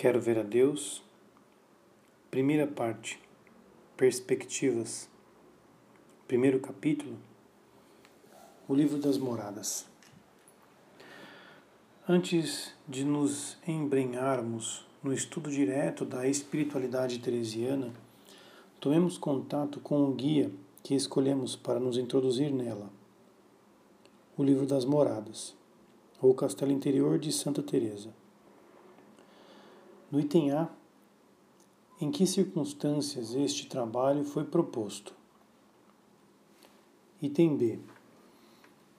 Quero ver a Deus. Primeira parte. Perspectivas. Primeiro capítulo. O livro das moradas. Antes de nos embrenharmos no estudo direto da espiritualidade teresiana, tomemos contato com o guia que escolhemos para nos introduzir nela. O livro das moradas, ou Castelo Interior de Santa Teresa. No item A, em que circunstâncias este trabalho foi proposto? Item B,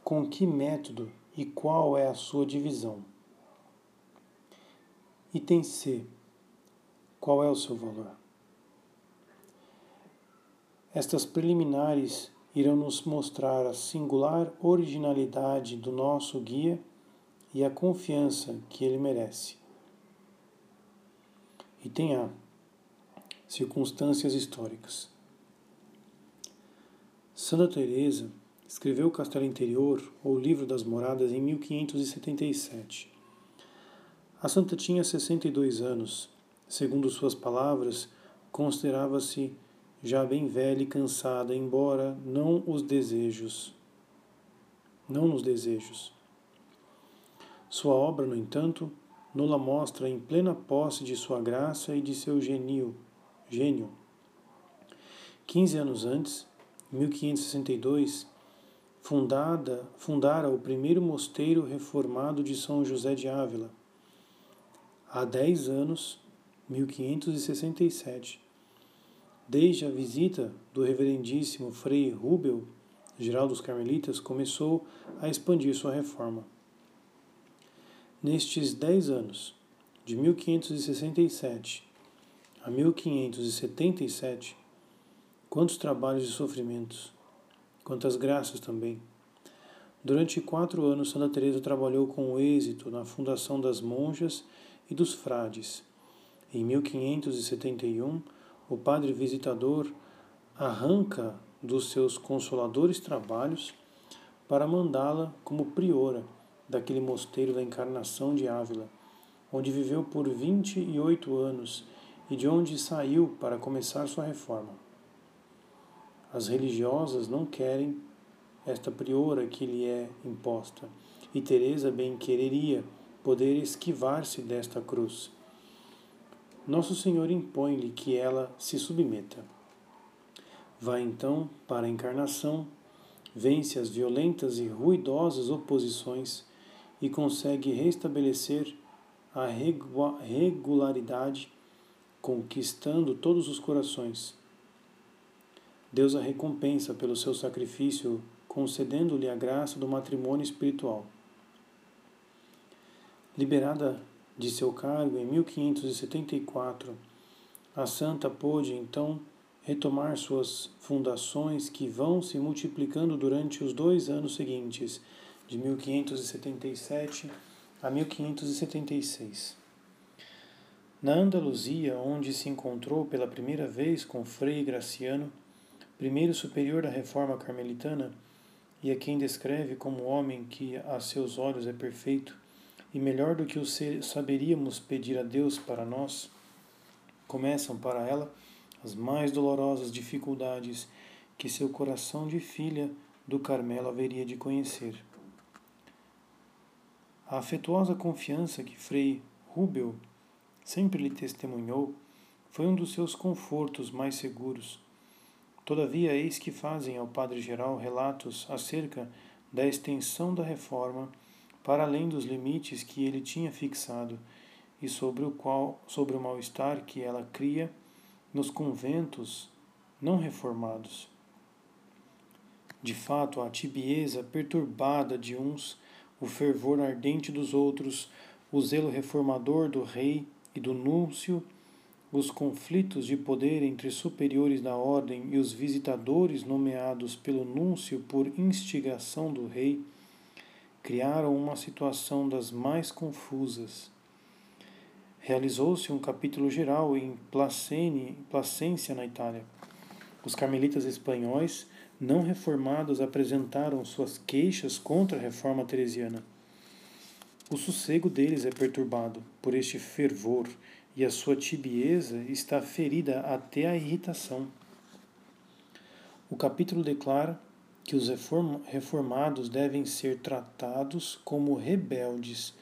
com que método e qual é a sua divisão? Item C, qual é o seu valor? Estas preliminares irão nos mostrar a singular originalidade do nosso guia e a confiança que ele merece. Item A. Circunstâncias históricas. Santa Teresa escreveu o Castelo Interior ou Livro das Moradas em 1577. A santa tinha 62 anos. Segundo suas palavras, considerava-se já bem velha e cansada, embora não os desejos, não nos desejos. Sua obra, no entanto, Nula mostra em plena posse de sua graça e de seu genio, gênio. Quinze anos antes, 1562, fundada, fundara o primeiro mosteiro reformado de São José de Ávila. Há dez anos, 1567, desde a visita do reverendíssimo Frei Rubel, geral dos Carmelitas, começou a expandir sua reforma. Nestes dez anos, de 1567 a 1577, quantos trabalhos e sofrimentos, quantas graças também. Durante quatro anos, Santa Teresa trabalhou com êxito na fundação das monjas e dos frades. Em 1571, o padre visitador arranca dos seus consoladores trabalhos para mandá-la como priora daquele mosteiro da Encarnação de Ávila, onde viveu por 28 anos e de onde saiu para começar sua reforma. As religiosas não querem esta priora que lhe é imposta, e Teresa bem quereria poder esquivar-se desta cruz. Nosso Senhor impõe-lhe que ela se submeta. Vai então para a encarnação, vence as violentas e ruidosas oposições e consegue restabelecer a regularidade, conquistando todos os corações. Deus a recompensa pelo seu sacrifício, concedendo-lhe a graça do matrimônio espiritual. Liberada de seu cargo em 1574, a santa pôde então retomar suas fundações que vão se multiplicando durante os dois anos seguintes, de 1577 a 1576. Na Andaluzia, onde se encontrou pela primeira vez com Frei Graciano, primeiro superior da reforma carmelitana, e a quem descreve como homem que a seus olhos é perfeito e melhor do que o saberíamos pedir a Deus para nós, começam para ela as mais dolorosas dificuldades que seu coração de filha do Carmelo haveria de conhecer. A afetuosa confiança que Frei Rubel sempre lhe testemunhou foi um dos seus confortos mais seguros. Todavia, eis que fazem ao Padre-Geral relatos acerca da extensão da reforma para além dos limites que ele tinha fixado e sobre o qual sobre o mal-estar que ela cria nos conventos não reformados. De fato, a tibieza perturbada de uns o fervor ardente dos outros, o zelo reformador do rei e do núncio, os conflitos de poder entre superiores da ordem e os visitadores nomeados pelo núncio por instigação do rei, criaram uma situação das mais confusas. Realizou-se um capítulo geral em Placene, Placência, na Itália. Os carmelitas espanhóis não reformados apresentaram suas queixas contra a reforma teresiana. O sossego deles é perturbado por este fervor e a sua tibieza está ferida até a irritação. O capítulo declara que os reformados devem ser tratados como rebeldes,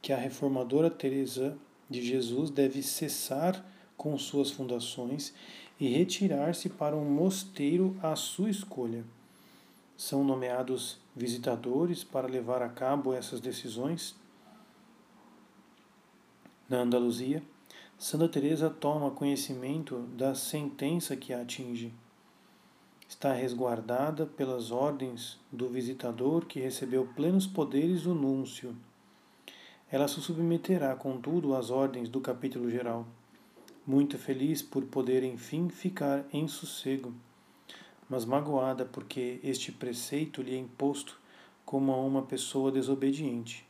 que a reformadora Teresa de Jesus deve cessar com suas fundações e retirar-se para um mosteiro à sua escolha. São nomeados visitadores para levar a cabo essas decisões. Na Andaluzia, Santa Teresa toma conhecimento da sentença que a atinge. Está resguardada pelas ordens do visitador que recebeu plenos poderes do núncio. Ela se submeterá, contudo, às ordens do capítulo geral, muito feliz por poder enfim ficar em sossego, mas magoada porque este preceito lhe é imposto como a uma pessoa desobediente.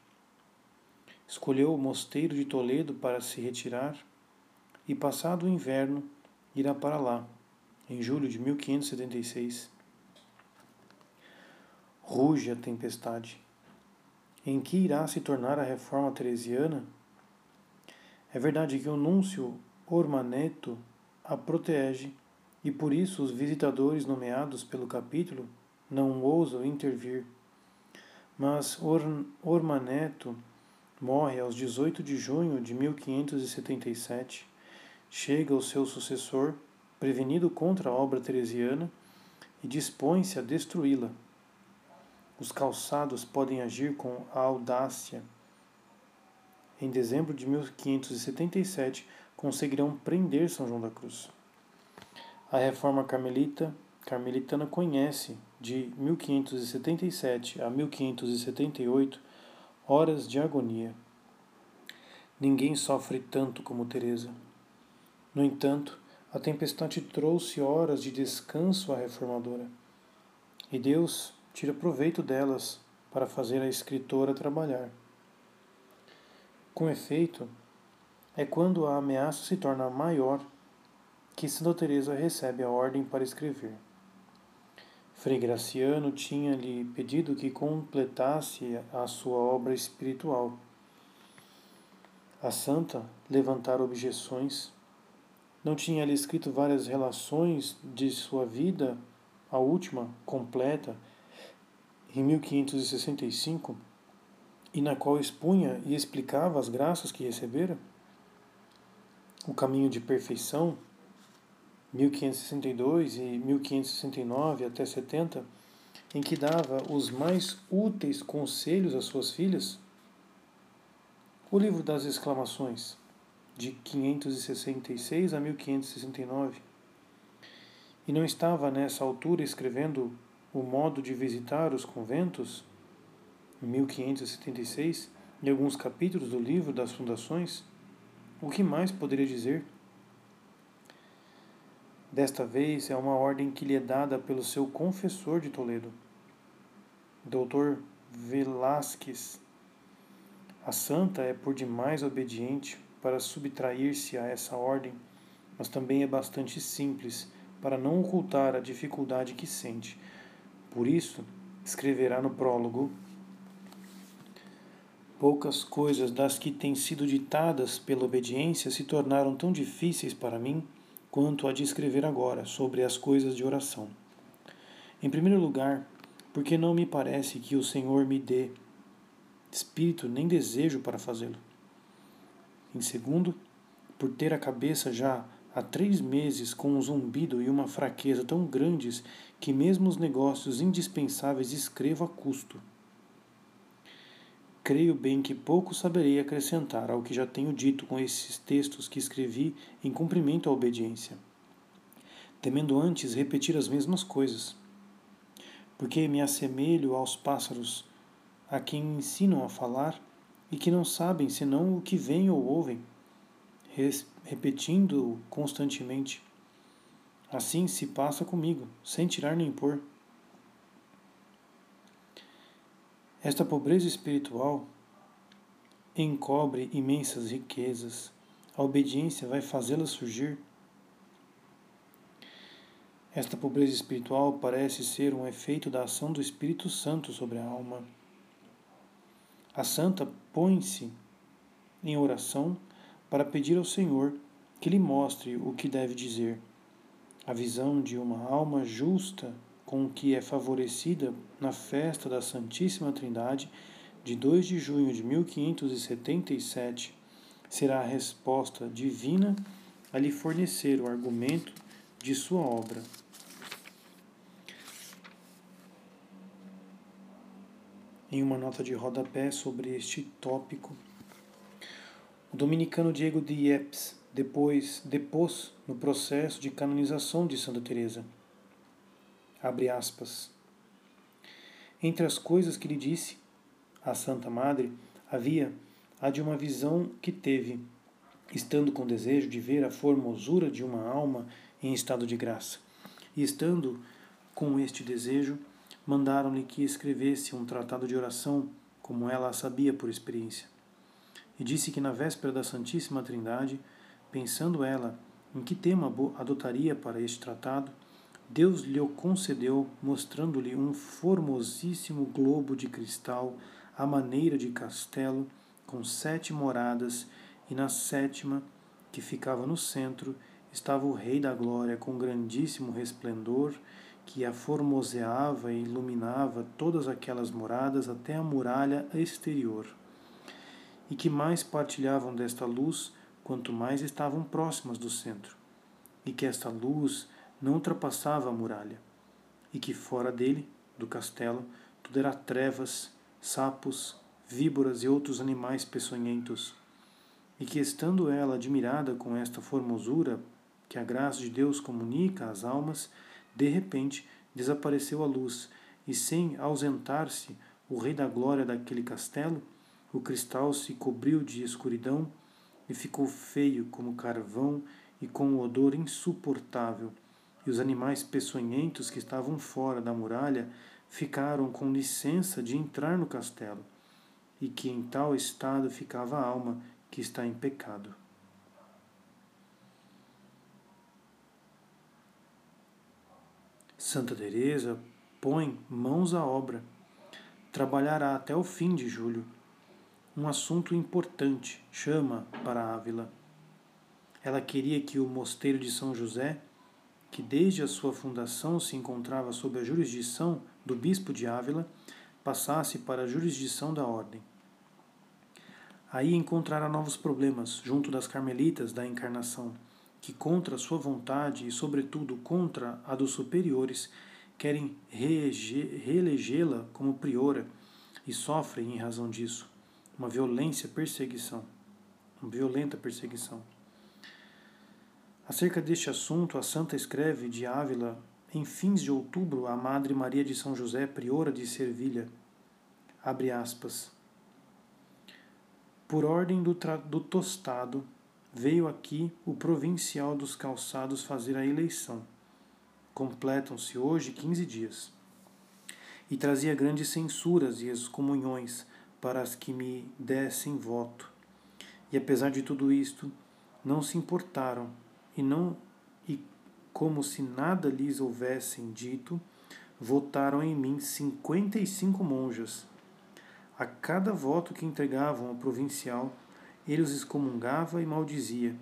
Escolheu o mosteiro de Toledo para se retirar e, passado o inverno, irá para lá, em julho de 1576. Ruge a tempestade. Em que irá se tornar a reforma teresiana? É verdade que o núncio Ormaneto a protege e por isso os visitadores nomeados pelo capítulo não ousam intervir. Mas Or Ormaneto morre aos 18 de junho de 1577 chega o seu sucessor, prevenido contra a obra teresiana, e dispõe-se a destruí-la. Os calçados podem agir com audácia. Em dezembro de 1577, conseguirão prender São João da Cruz. A reforma carmelita, carmelitana conhece, de 1577 a 1578, horas de agonia. Ninguém sofre tanto como Teresa. No entanto, a tempestade trouxe horas de descanso à reformadora, e Deus tira proveito delas para fazer a escritora trabalhar. Com efeito, é quando a ameaça se torna maior que Santa Teresa recebe a ordem para escrever. Frei Graciano tinha-lhe pedido que completasse a sua obra espiritual. A santa levantara objeções não tinha ali escrito várias relações de sua vida, a última, completa, em 1565, e na qual expunha e explicava as graças que recebera? O caminho de perfeição, 1562 e 1569 até 70, em que dava os mais úteis conselhos às suas filhas? O livro das exclamações, de 566 a 1569, e não estava nessa altura escrevendo o modo de visitar os conventos, em 1576, em alguns capítulos do livro das Fundações, o que mais poderia dizer? Desta vez é uma ordem que lhe é dada pelo seu confessor de Toledo, Dr. Velásquez. A santa é por demais obediente para subtrair-se a essa ordem, mas também é bastante simples para não ocultar a dificuldade que sente. Por isso, escreverá no prólogo: Poucas coisas das que têm sido ditadas pela obediência se tornaram tão difíceis para mim quanto a de escrever agora sobre as coisas de oração. Em primeiro lugar, porque não me parece que o Senhor me dê espírito nem desejo para fazê-lo. Em segundo, por ter a cabeça já há três meses com um zumbido e uma fraqueza tão grandes que mesmo os negócios indispensáveis escrevo a custo. Creio bem que pouco saberei acrescentar ao que já tenho dito com esses textos que escrevi em cumprimento à obediência, temendo antes repetir as mesmas coisas, porque me assemelho aos pássaros a quem ensinam a falar e que não sabem senão o que veem ou ouvem, repetindo constantemente. Assim se passa comigo, sem tirar nem pôr. Esta pobreza espiritual encobre imensas riquezas. A obediência vai fazê-las surgir. Esta pobreza espiritual parece ser um efeito da ação do Espírito Santo sobre a alma. A santa põe-se em oração, para pedir ao Senhor que lhe mostre o que deve dizer. A visão de uma alma justa com que é favorecida na festa da Santíssima Trindade de 2 de junho de 1577 será a resposta divina a lhe fornecer o argumento de sua obra. Em uma nota de rodapé sobre este tópico, o dominicano Diego de Yepes depois depôs no processo de canonização de Santa Teresa. Abre aspas. Entre as coisas que lhe disse a Santa Madre havia a de uma visão que teve, estando com desejo de ver a formosura de uma alma em estado de graça. E estando com este desejo, mandaram-lhe que escrevesse um tratado de oração, como ela a sabia por experiência. E disse que na véspera da Santíssima Trindade, pensando ela em que tema adotaria para este tratado, Deus lhe o concedeu, mostrando-lhe um formosíssimo globo de cristal à maneira de castelo com sete moradas, e na sétima, que ficava no centro, estava o Rei da Glória com grandíssimo resplendor, que a formoseava e iluminava todas aquelas moradas até a muralha exterior, e que mais partilhavam desta luz quanto mais estavam próximas do centro, e que esta luz não ultrapassava a muralha, e que fora dele, do castelo, tudo era trevas, sapos, víboras e outros animais peçonhentos, e que, estando ela admirada com esta formosura que a graça de Deus comunica às almas, de repente desapareceu a luz, e sem ausentar-se o Rei da Glória daquele castelo, o cristal se cobriu de escuridão e ficou feio como carvão e com um odor insuportável, e os animais peçonhentos que estavam fora da muralha ficaram com licença de entrar no castelo e que em tal estado ficava a alma que está em pecado. Santa Teresa põe mãos à obra. Trabalhará até o fim de julho. Um assunto importante chama para Ávila. Ela queria que o mosteiro de São José, que desde a sua fundação se encontrava sob a jurisdição do bispo de Ávila, passasse para a jurisdição da ordem. Aí encontrará novos problemas junto das carmelitas da encarnação, que contra sua vontade e, sobretudo, contra a dos superiores, querem reelegê-la como priora e sofrem, em razão disso, uma violência perseguição, uma violenta perseguição. Acerca deste assunto, a santa escreve de Ávila em fins de outubro, a Madre Maria de São José, priora de Servilha, abre aspas. Por ordem do, do tostado, veio aqui o provincial dos calçados fazer a eleição. Completam-se hoje quinze dias. E trazia grandes censuras e excomunhões para as que me dessem voto. E apesar de tudo isto, não se importaram e não como se nada lhes houvessem dito, votaram em mim cinquenta e cinco monjas. A cada voto que entregavam ao provincial, ele os excomungava e maldizia,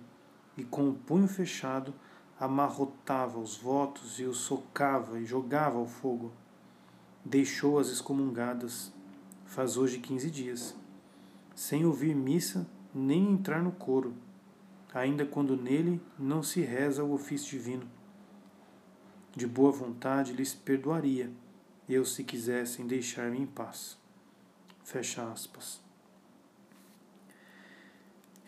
e com o punho fechado amarrotava os votos e os socava e jogava ao fogo. Deixou as excomungadas, faz hoje quinze dias, sem ouvir missa nem entrar no coro, ainda quando nele não se reza o ofício divino de boa vontade lhes perdoaria, eu se quisessem deixar-me em paz. Fecha aspas.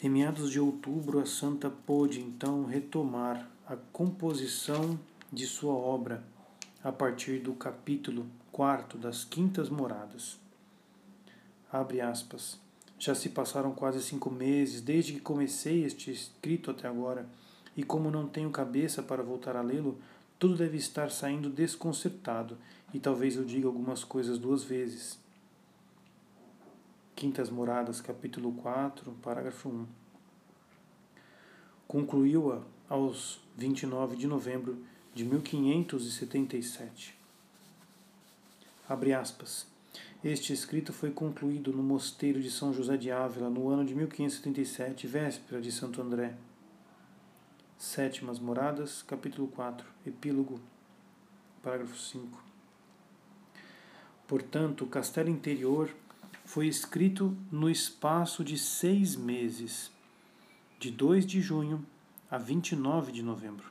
Em meados de outubro, a santa pôde então retomar a composição de sua obra a partir do capítulo 4 das Quintas Moradas. Abre aspas. Já se passaram quase cinco meses desde que comecei este escrito até agora, e como não tenho cabeça para voltar a lê-lo, tudo deve estar saindo desconcertado, e talvez eu diga algumas coisas duas vezes. Quintas Moradas, capítulo 4, parágrafo 1. Concluiu-a aos 29 de novembro de 1577. Abre aspas. Este escrito foi concluído no mosteiro de São José de Ávila no ano de 1577, véspera de Santo André. Sétimas Moradas, capítulo 4, epílogo, parágrafo 5. Portanto, o castelo interior foi escrito no espaço de seis meses, de 2 de junho a 29 de novembro,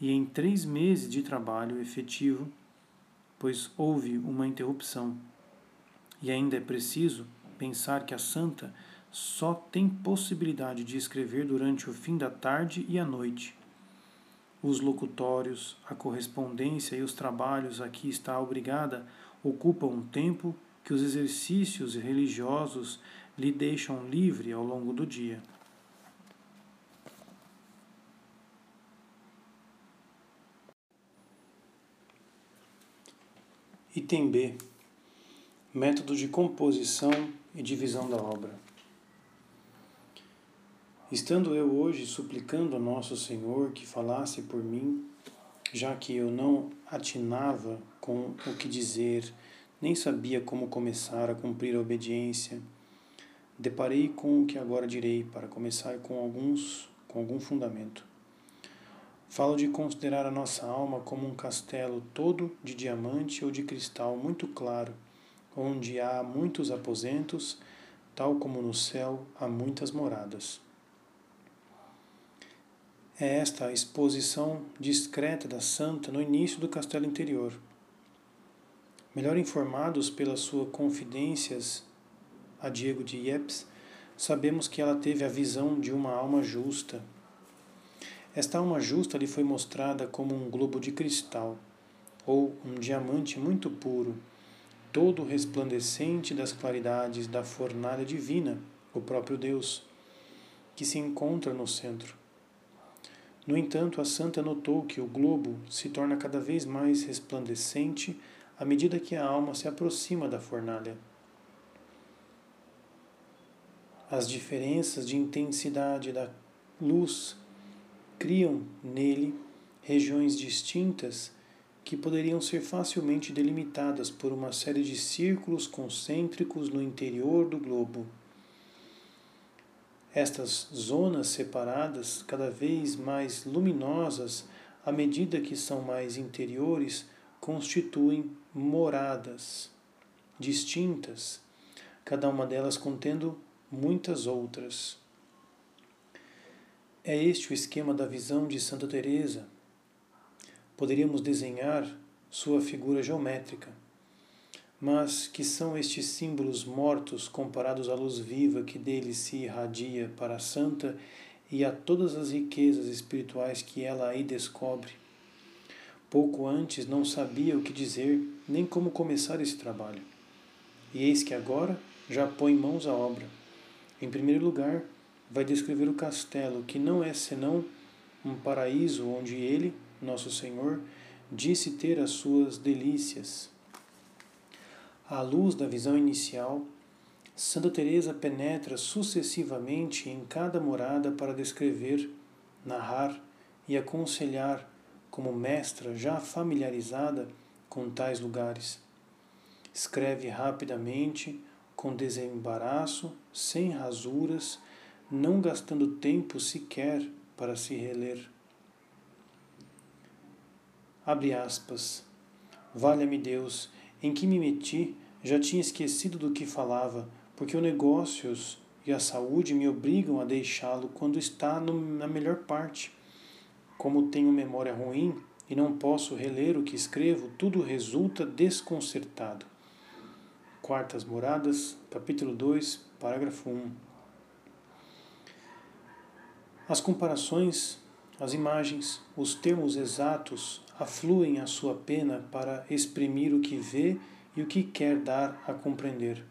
e em três meses de trabalho efetivo, pois houve uma interrupção e ainda é preciso pensar que a santa só tem possibilidade de escrever durante o fim da tarde e a noite. Os locutórios, a correspondência e os trabalhos a que está obrigada ocupam um tempo que os exercícios religiosos lhe deixam livre ao longo do dia. Item B Método de composição e divisão da obra. Estando eu hoje suplicando a Nosso Senhor que falasse por mim, já que eu não atinava com o que dizer, nem sabia como começar a cumprir a obediência, deparei com o que agora direi para começar com alguns com algum fundamento. Falo de considerar a nossa alma como um castelo todo de diamante ou de cristal muito claro onde há muitos aposentos, tal como no céu há muitas moradas. É esta a exposição discreta da santa no início do castelo interior. Melhor informados pelas suas confidências a Diego de Yepes, sabemos que ela teve a visão de uma alma justa. Esta alma justa lhe foi mostrada como um globo de cristal, ou um diamante muito puro, todo resplandecente das claridades da fornalha divina, o próprio Deus, que se encontra no centro. No entanto, a santa notou que o globo se torna cada vez mais resplandecente à medida que a alma se aproxima da fornalha. As diferenças de intensidade da luz criam nele regiões distintas que poderiam ser facilmente delimitadas por uma série de círculos concêntricos no interior do globo. Estas zonas separadas, cada vez mais luminosas à medida que são mais interiores, constituem moradas distintas, cada uma delas contendo muitas outras. É este o esquema da visão de Santa Teresa, poderíamos desenhar sua figura geométrica. Mas que são estes símbolos mortos comparados à luz viva que dele se irradia para a santa e a todas as riquezas espirituais que ela aí descobre? Pouco antes não sabia o que dizer nem como começar esse trabalho. E eis que agora já põe mãos à obra. Em primeiro lugar, vai descrever o castelo, que não é senão um paraíso onde ele, nosso Senhor, disse ter as suas delícias. À luz da visão inicial, Santa Teresa penetra sucessivamente em cada morada para descrever, narrar e aconselhar como mestra já familiarizada com tais lugares. Escreve rapidamente, com desembaraço, sem rasuras, não gastando tempo sequer para se reler. Abre aspas. Valha-me Deus, em que me meti, já tinha esquecido do que falava, porque os negócios e a saúde me obrigam a deixá-lo quando está no, na melhor parte. Como tenho memória ruim e não posso reler o que escrevo, tudo resulta desconcertado. Quartas Moradas, capítulo 2, parágrafo 1. As comparações, as imagens, os termos exatos afluem à sua pena para exprimir o que vê e o que quer dar a compreender.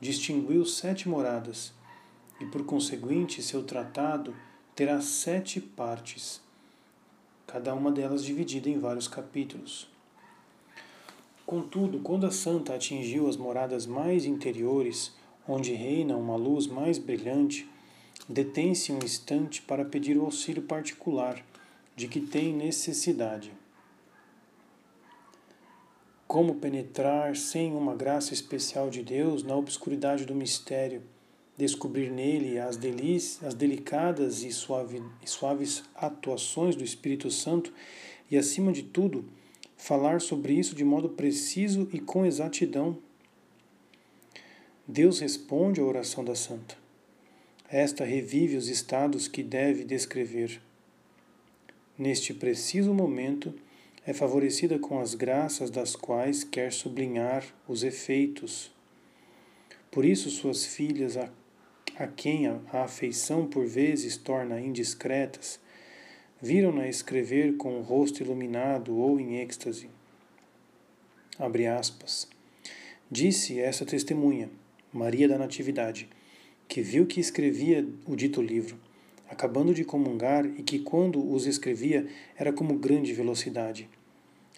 Distinguiu sete moradas, e por conseguinte seu tratado terá sete partes, cada uma delas dividida em vários capítulos. Contudo, quando a santa atingiu as moradas mais interiores, onde reina uma luz mais brilhante, detém-se um instante para pedir o auxílio particular de que tem necessidade. como penetrar sem uma graça especial de Deus na obscuridade do mistério, descobrir nele as delícias, as delicadas e, suave, e suaves atuações do Espírito Santo e, acima de tudo, falar sobre isso de modo preciso e com exatidão. Deus responde à oração da santa. Esta revive os estados que deve descrever. Neste preciso momento, é favorecida com as graças das quais quer sublinhar os efeitos. Por isso, suas filhas, a, a quem a, a afeição por vezes torna indiscretas, viram-na escrever com o rosto iluminado ou em êxtase. Abre aspas. Disse essa testemunha, Maria da Natividade, que viu que escrevia o dito livro, acabando de comungar e que quando os escrevia era como grande velocidade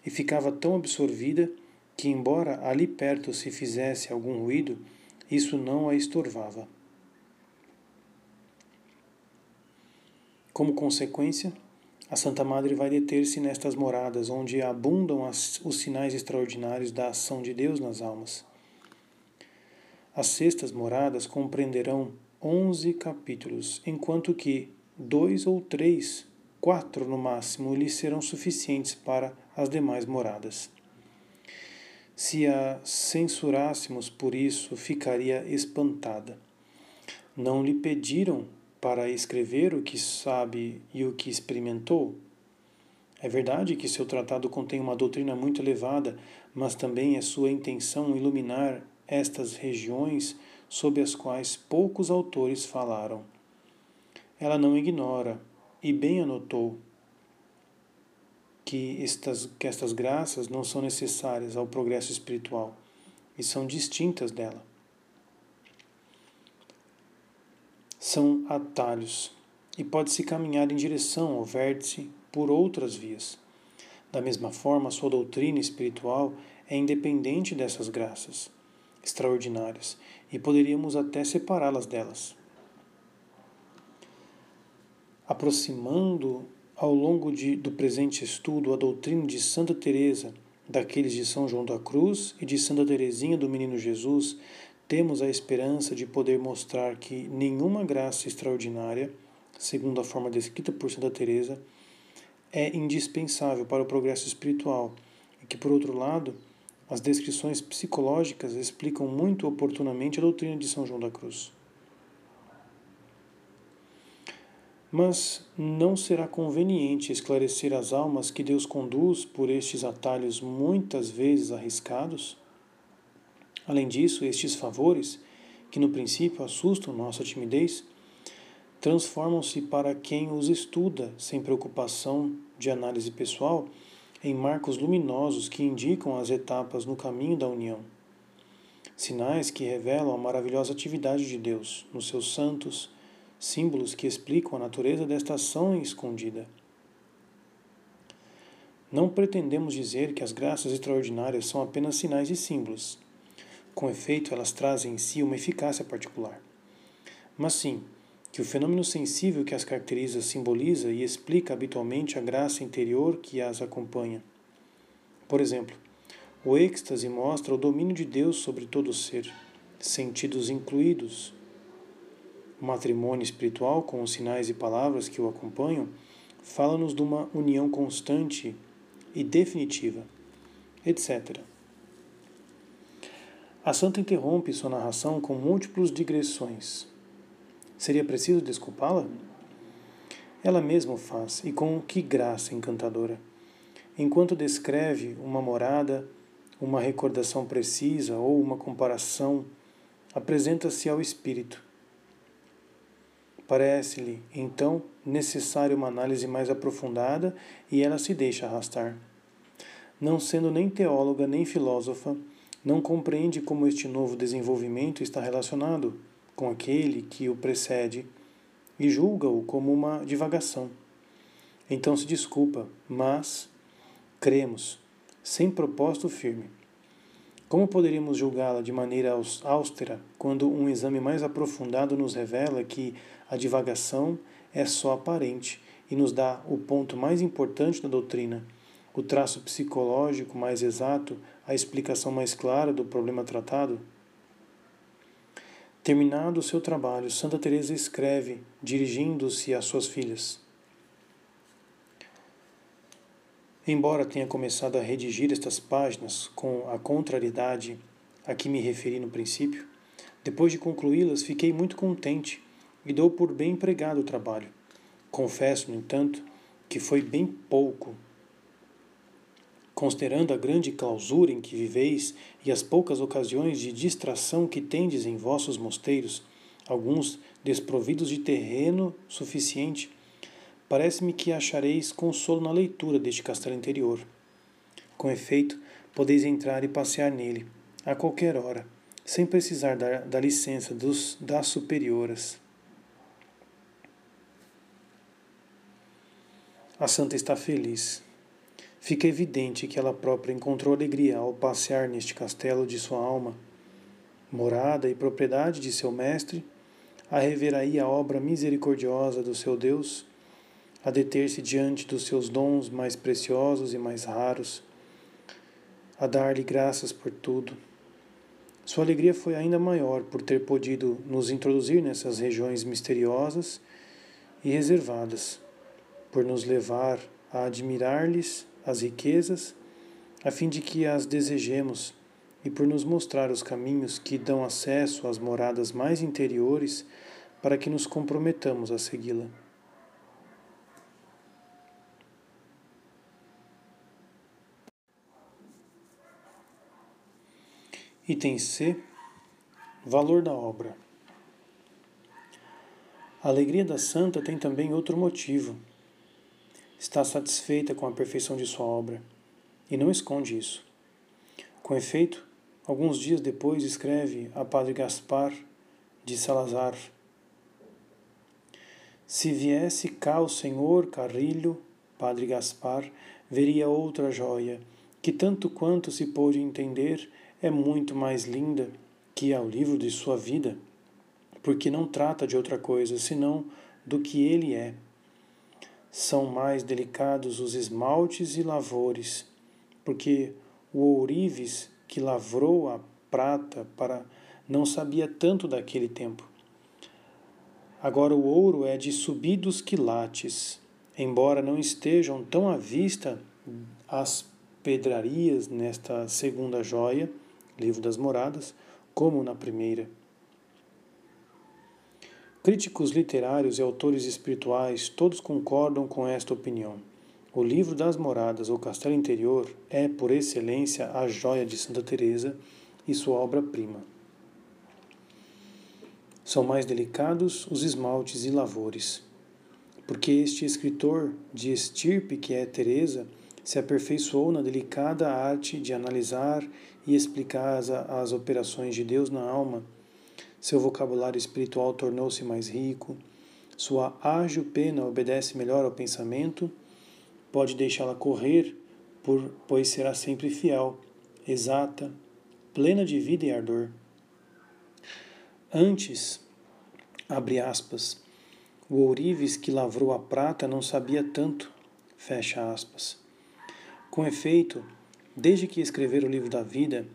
e ficava tão absorvida que, embora ali perto se fizesse algum ruído, isso não a estorvava. Como consequência, a Santa Madre vai deter-se nestas moradas onde abundam as, os sinais extraordinários da ação de Deus nas almas. As sextas moradas compreenderão onze capítulos, enquanto que dois ou três, quatro no máximo, lhe serão suficientes para as demais moradas. Se a censurássemos por isso, ficaria espantada. Não lhe pediram para escrever o que sabe e o que experimentou? É verdade que seu tratado contém uma doutrina muito elevada, mas também é sua intenção iluminar estas regiões sobre as quais poucos autores falaram. Ela não ignora, e bem anotou, que estas, que estas graças não são necessárias ao progresso espiritual e são distintas dela. São atalhos e pode-se caminhar em direção ao vértice por outras vias. Da mesma forma, sua doutrina espiritual é independente dessas graças extraordinárias e poderíamos até separá-las delas. Aproximando ao longo de, do presente estudo, a doutrina de Santa Teresa, daqueles de São João da Cruz e de Santa Teresinha do Menino Jesus, temos a esperança de poder mostrar que nenhuma graça extraordinária, segundo a forma descrita por Santa Teresa, é indispensável para o progresso espiritual e que, por outro lado, as descrições psicológicas explicam muito oportunamente a doutrina de São João da Cruz. Mas não será conveniente esclarecer as almas que Deus conduz por estes atalhos muitas vezes arriscados? Além disso, estes favores, que no princípio assustam nossa timidez, transformam-se para quem os estuda sem preocupação de análise pessoal em marcos luminosos que indicam as etapas no caminho da união. Sinais que revelam a maravilhosa atividade de Deus nos seus santos, símbolos que explicam a natureza desta ação escondida. Não pretendemos dizer que as graças extraordinárias são apenas sinais e símbolos. Com efeito, elas trazem em si uma eficácia particular. Mas sim, que o fenômeno sensível que as caracteriza simboliza e explica habitualmente a graça interior que as acompanha. Por exemplo, o êxtase mostra o domínio de Deus sobre todo o ser, sentidos incluídos, o matrimônio espiritual, com os sinais e palavras que o acompanham, fala-nos de uma união constante e definitiva, etc. A santa interrompe sua narração com múltiplas digressões. Seria preciso desculpá-la? Ela mesma o faz, e com que graça encantadora! Enquanto descreve uma morada, uma recordação precisa ou uma comparação, apresenta-se ao espírito Parece-lhe, então, necessária uma análise mais aprofundada e ela se deixa arrastar. Não sendo nem teóloga nem filósofa, não compreende como este novo desenvolvimento está relacionado com aquele que o precede e julga-o como uma divagação. Então se desculpa, mas cremos, sem propósito firme. Como poderíamos julgá-la de maneira austera quando um exame mais aprofundado nos revela que a divagação é só aparente e nos dá o ponto mais importante da doutrina, o traço psicológico mais exato a explicação mais clara do problema tratado? Terminado o seu trabalho, Santa Teresa escreve, dirigindo-se às suas filhas: Embora tenha começado a redigir estas páginas com a contrariedade a que me referi no princípio, depois de concluí-las fiquei muito contente e dou por bem empregado o trabalho. Confesso, no entanto, que foi bem pouco Considerando a grande clausura em que viveis e as poucas ocasiões de distração que tendes em vossos mosteiros, alguns desprovidos de terreno suficiente, parece-me que achareis consolo na leitura deste castelo interior. Com efeito, podeis entrar e passear nele, a qualquer hora, sem precisar da, da licença dos, das superioras. A santa está feliz fica evidente que ela própria encontrou alegria ao passear neste castelo de sua alma, morada e propriedade de seu mestre, a rever aí a obra misericordiosa do seu Deus, a deter-se diante dos seus dons mais preciosos e mais raros, a dar-lhe graças por tudo. Sua alegria foi ainda maior por ter podido nos introduzir nessas regiões misteriosas e reservadas, por nos levar a admirar-lhes as riquezas, a fim de que as desejemos, e por nos mostrar os caminhos que dão acesso às moradas mais interiores, para que nos comprometamos a segui-la. Item C Valor da obra. A alegria da santa tem também outro motivo está satisfeita com a perfeição de sua obra e não esconde isso. Com efeito, alguns dias depois escreve a Padre Gaspar de Salazar: Se viesse cá o senhor Carrilho, Padre Gaspar, veria outra joia, que tanto quanto se pôde entender é muito mais linda que é o livro de sua vida, porque não trata de outra coisa senão do que ele é são mais delicados os esmaltes e lavores, porque o ourives que lavrou a prata para não sabia tanto daquele tempo. Agora o ouro é de subidos quilates, embora não estejam tão à vista as pedrarias nesta segunda joia, livro das moradas, como na primeira. Críticos literários e autores espirituais todos concordam com esta opinião. O livro das moradas ou castelo interior é, por excelência, a joia de Santa Teresa e sua obra-prima. São mais delicados os esmaltes e lavores, porque este escritor de estirpe que é Teresa se aperfeiçoou na delicada arte de analisar e explicar as, as operações de Deus na alma seu vocabulário espiritual tornou-se mais rico, sua ágil pena obedece melhor ao pensamento, pode deixá-la correr, por, pois será sempre fiel, exata, plena de vida e ardor. Antes, abre aspas, o ourives que lavrou a prata não sabia tanto, fecha aspas. Com efeito, desde que escrever o livro da vida,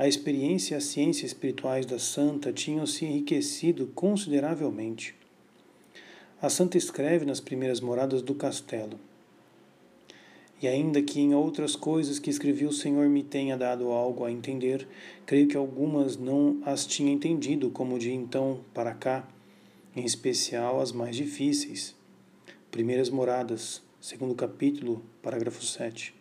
a experiência e a ciência espirituais da santa tinham se enriquecido consideravelmente. A santa escreve nas primeiras moradas do castelo. E ainda que em outras coisas que escrevi o Senhor me tenha dado algo a entender, creio que algumas não as tinha entendido, como de então para cá, em especial as mais difíceis. Primeiras moradas, segundo capítulo, parágrafo 7.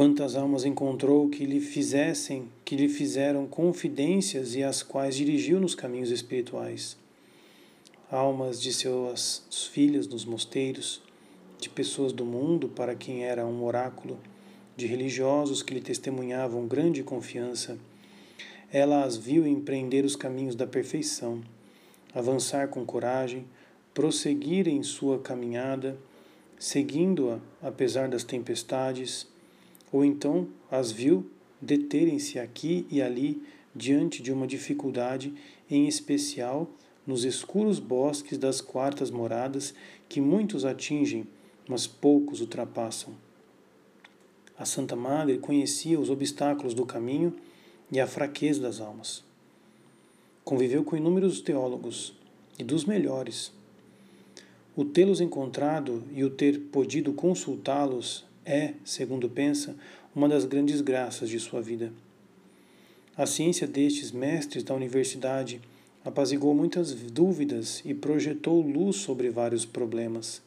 Quantas almas encontrou que lhe fizessem, que lhe fizeram confidências e as quais dirigiu nos caminhos espirituais? Almas de seus filhos nos mosteiros, de pessoas do mundo para quem era um oráculo, de religiosos que lhe testemunhavam grande confiança. Ela as viu empreender os caminhos da perfeição, avançar com coragem, prosseguir em sua caminhada, seguindo-a apesar das tempestades ou então as viu deterem-se aqui e ali diante de uma dificuldade, em especial nos escuros bosques das quartas moradas que muitos atingem, mas poucos ultrapassam. a Santa Madre conhecia os obstáculos do caminho e a fraqueza das almas. Conviveu com inúmeros teólogos e dos melhores. O tê-los encontrado e o ter podido consultá-los é, segundo pensa, uma das grandes graças de sua vida. A ciência destes mestres da universidade apaziguou muitas dúvidas e projetou luz sobre vários problemas.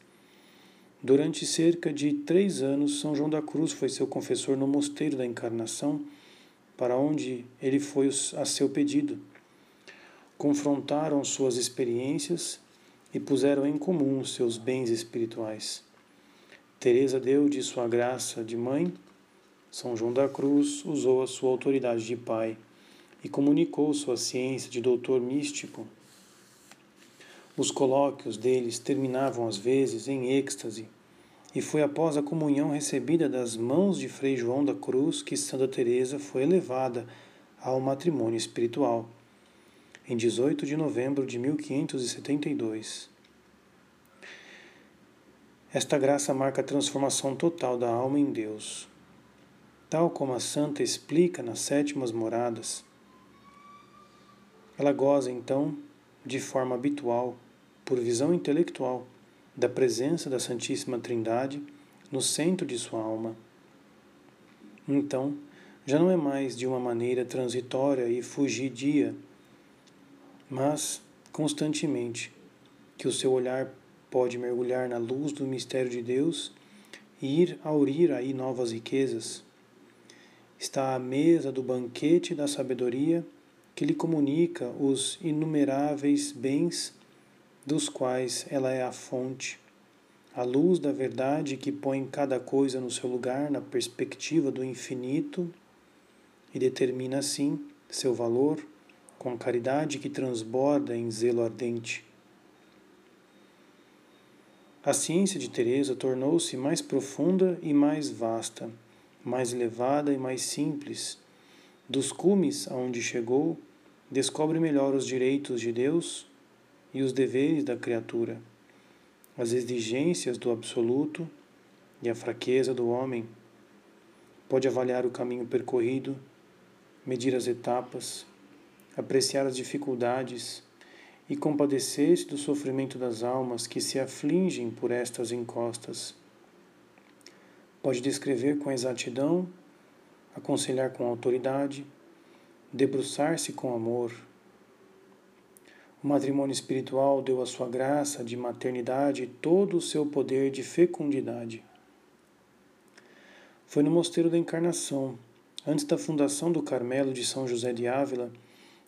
Durante cerca de três anos, São João da Cruz foi seu confessor no Mosteiro da Encarnação, para onde ele foi a seu pedido. Confrontaram suas experiências e puseram em comum seus bens espirituais. Teresa deu de sua graça de mãe, São João da Cruz usou a sua autoridade de pai e comunicou sua ciência de doutor místico. Os colóquios deles terminavam às vezes em êxtase, e foi após a comunhão recebida das mãos de Frei João da Cruz que Santa Teresa foi elevada ao matrimônio espiritual em 18 de novembro de 1572. Esta graça marca a transformação total da alma em Deus. Tal como a santa explica nas sétimas moradas, ela goza então, de forma habitual, por visão intelectual, da presença da Santíssima Trindade no centro de sua alma. Então, já não é mais de uma maneira transitória e fugidia mas constantemente que o seu olhar pode mergulhar na luz do mistério de Deus e ir aurir aí novas riquezas. Está à mesa do banquete da sabedoria que lhe comunica os inumeráveis bens dos quais ela é a fonte, a luz da verdade que põe cada coisa no seu lugar na perspectiva do infinito e determina assim seu valor com caridade que transborda em zelo ardente. A ciência de Teresa tornou-se mais profunda e mais vasta, mais elevada e mais simples. Dos cumes aonde chegou, descobre melhor os direitos de Deus e os deveres da criatura, as exigências do absoluto e a fraqueza do homem. Pode avaliar o caminho percorrido, medir as etapas, apreciar as dificuldades e compadecer-se do sofrimento das almas que se afligem por estas encostas. Pode descrever com exatidão, aconselhar com autoridade, debruçar-se com amor. O matrimônio espiritual deu a sua graça de maternidade todo o seu poder de fecundidade. Foi no Mosteiro da Encarnação, antes da fundação do Carmelo de São José de Ávila,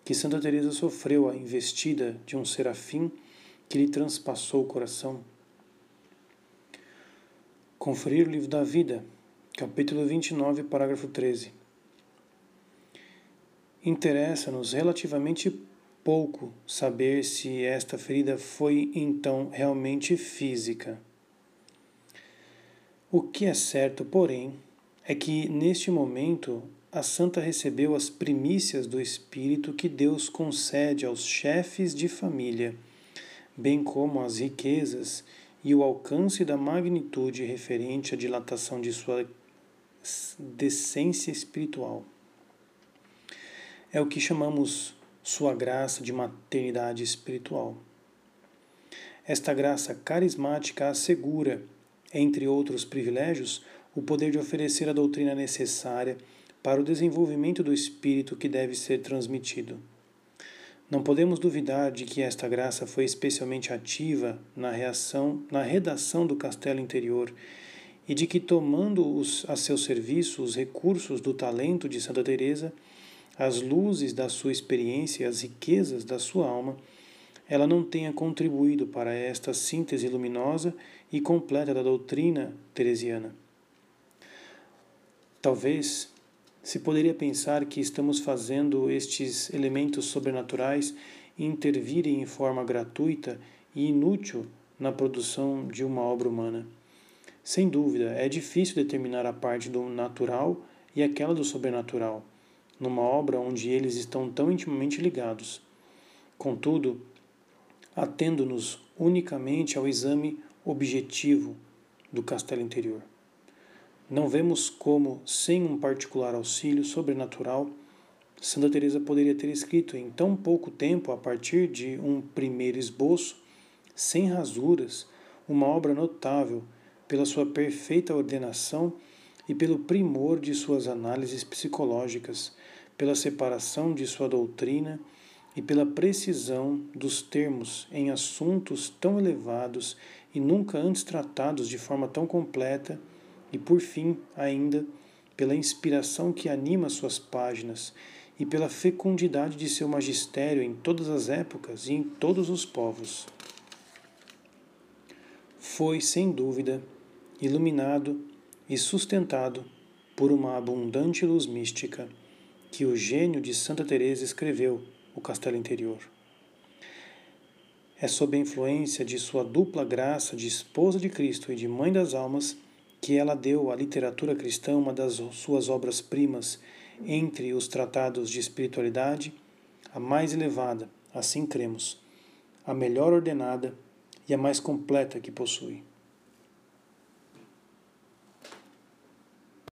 que Santa Teresa sofreu a investida de um serafim que lhe transpassou o coração. Conferir o livro da vida, capítulo 29, parágrafo 13. Interessa-nos relativamente pouco saber se esta ferida foi então realmente física. O que é certo, porém, é que neste momento a santa recebeu as primícias do Espírito que Deus concede aos chefes de família, bem como as riquezas e o alcance da magnitude referente à dilatação de sua decência espiritual. É o que chamamos sua graça de maternidade espiritual. Esta graça carismática assegura, entre outros privilégios, o poder de oferecer a doutrina necessária para o desenvolvimento do espírito que deve ser transmitido. Não podemos duvidar de que esta graça foi especialmente ativa na reação, na redação do castelo interior e de que tomando os, a seu serviço os recursos do talento de Santa Teresa, as luzes da sua experiência e as riquezas da sua alma, ela não tenha contribuído para esta síntese luminosa e completa da doutrina teresiana. Talvez se poderia pensar que estamos fazendo estes elementos sobrenaturais intervirem em forma gratuita e inútil na produção de uma obra humana. Sem dúvida, é difícil determinar a parte do natural e aquela do sobrenatural, numa obra onde eles estão tão intimamente ligados. Contudo, atendo-nos unicamente ao exame objetivo do castelo interior. Não vemos como, sem um particular auxílio sobrenatural, Santa Teresa poderia ter escrito em tão pouco tempo, a partir de um primeiro esboço, sem rasuras, uma obra notável pela sua perfeita ordenação e pelo primor de suas análises psicológicas, pela separação de sua doutrina e pela precisão dos termos em assuntos tão elevados e nunca antes tratados de forma tão completa, e por fim, ainda, pela inspiração que anima suas páginas e pela fecundidade de seu magistério em todas as épocas e em todos os povos. Foi, sem dúvida, iluminado e sustentado por uma abundante luz mística que o gênio de Santa Teresa escreveu o Castelo Interior. É sob a influência de sua dupla graça de esposa de Cristo e de mãe das almas que ela deu à literatura cristã uma das suas obras-primas entre os tratados de espiritualidade, a mais elevada, assim cremos, a melhor ordenada e a mais completa que possui.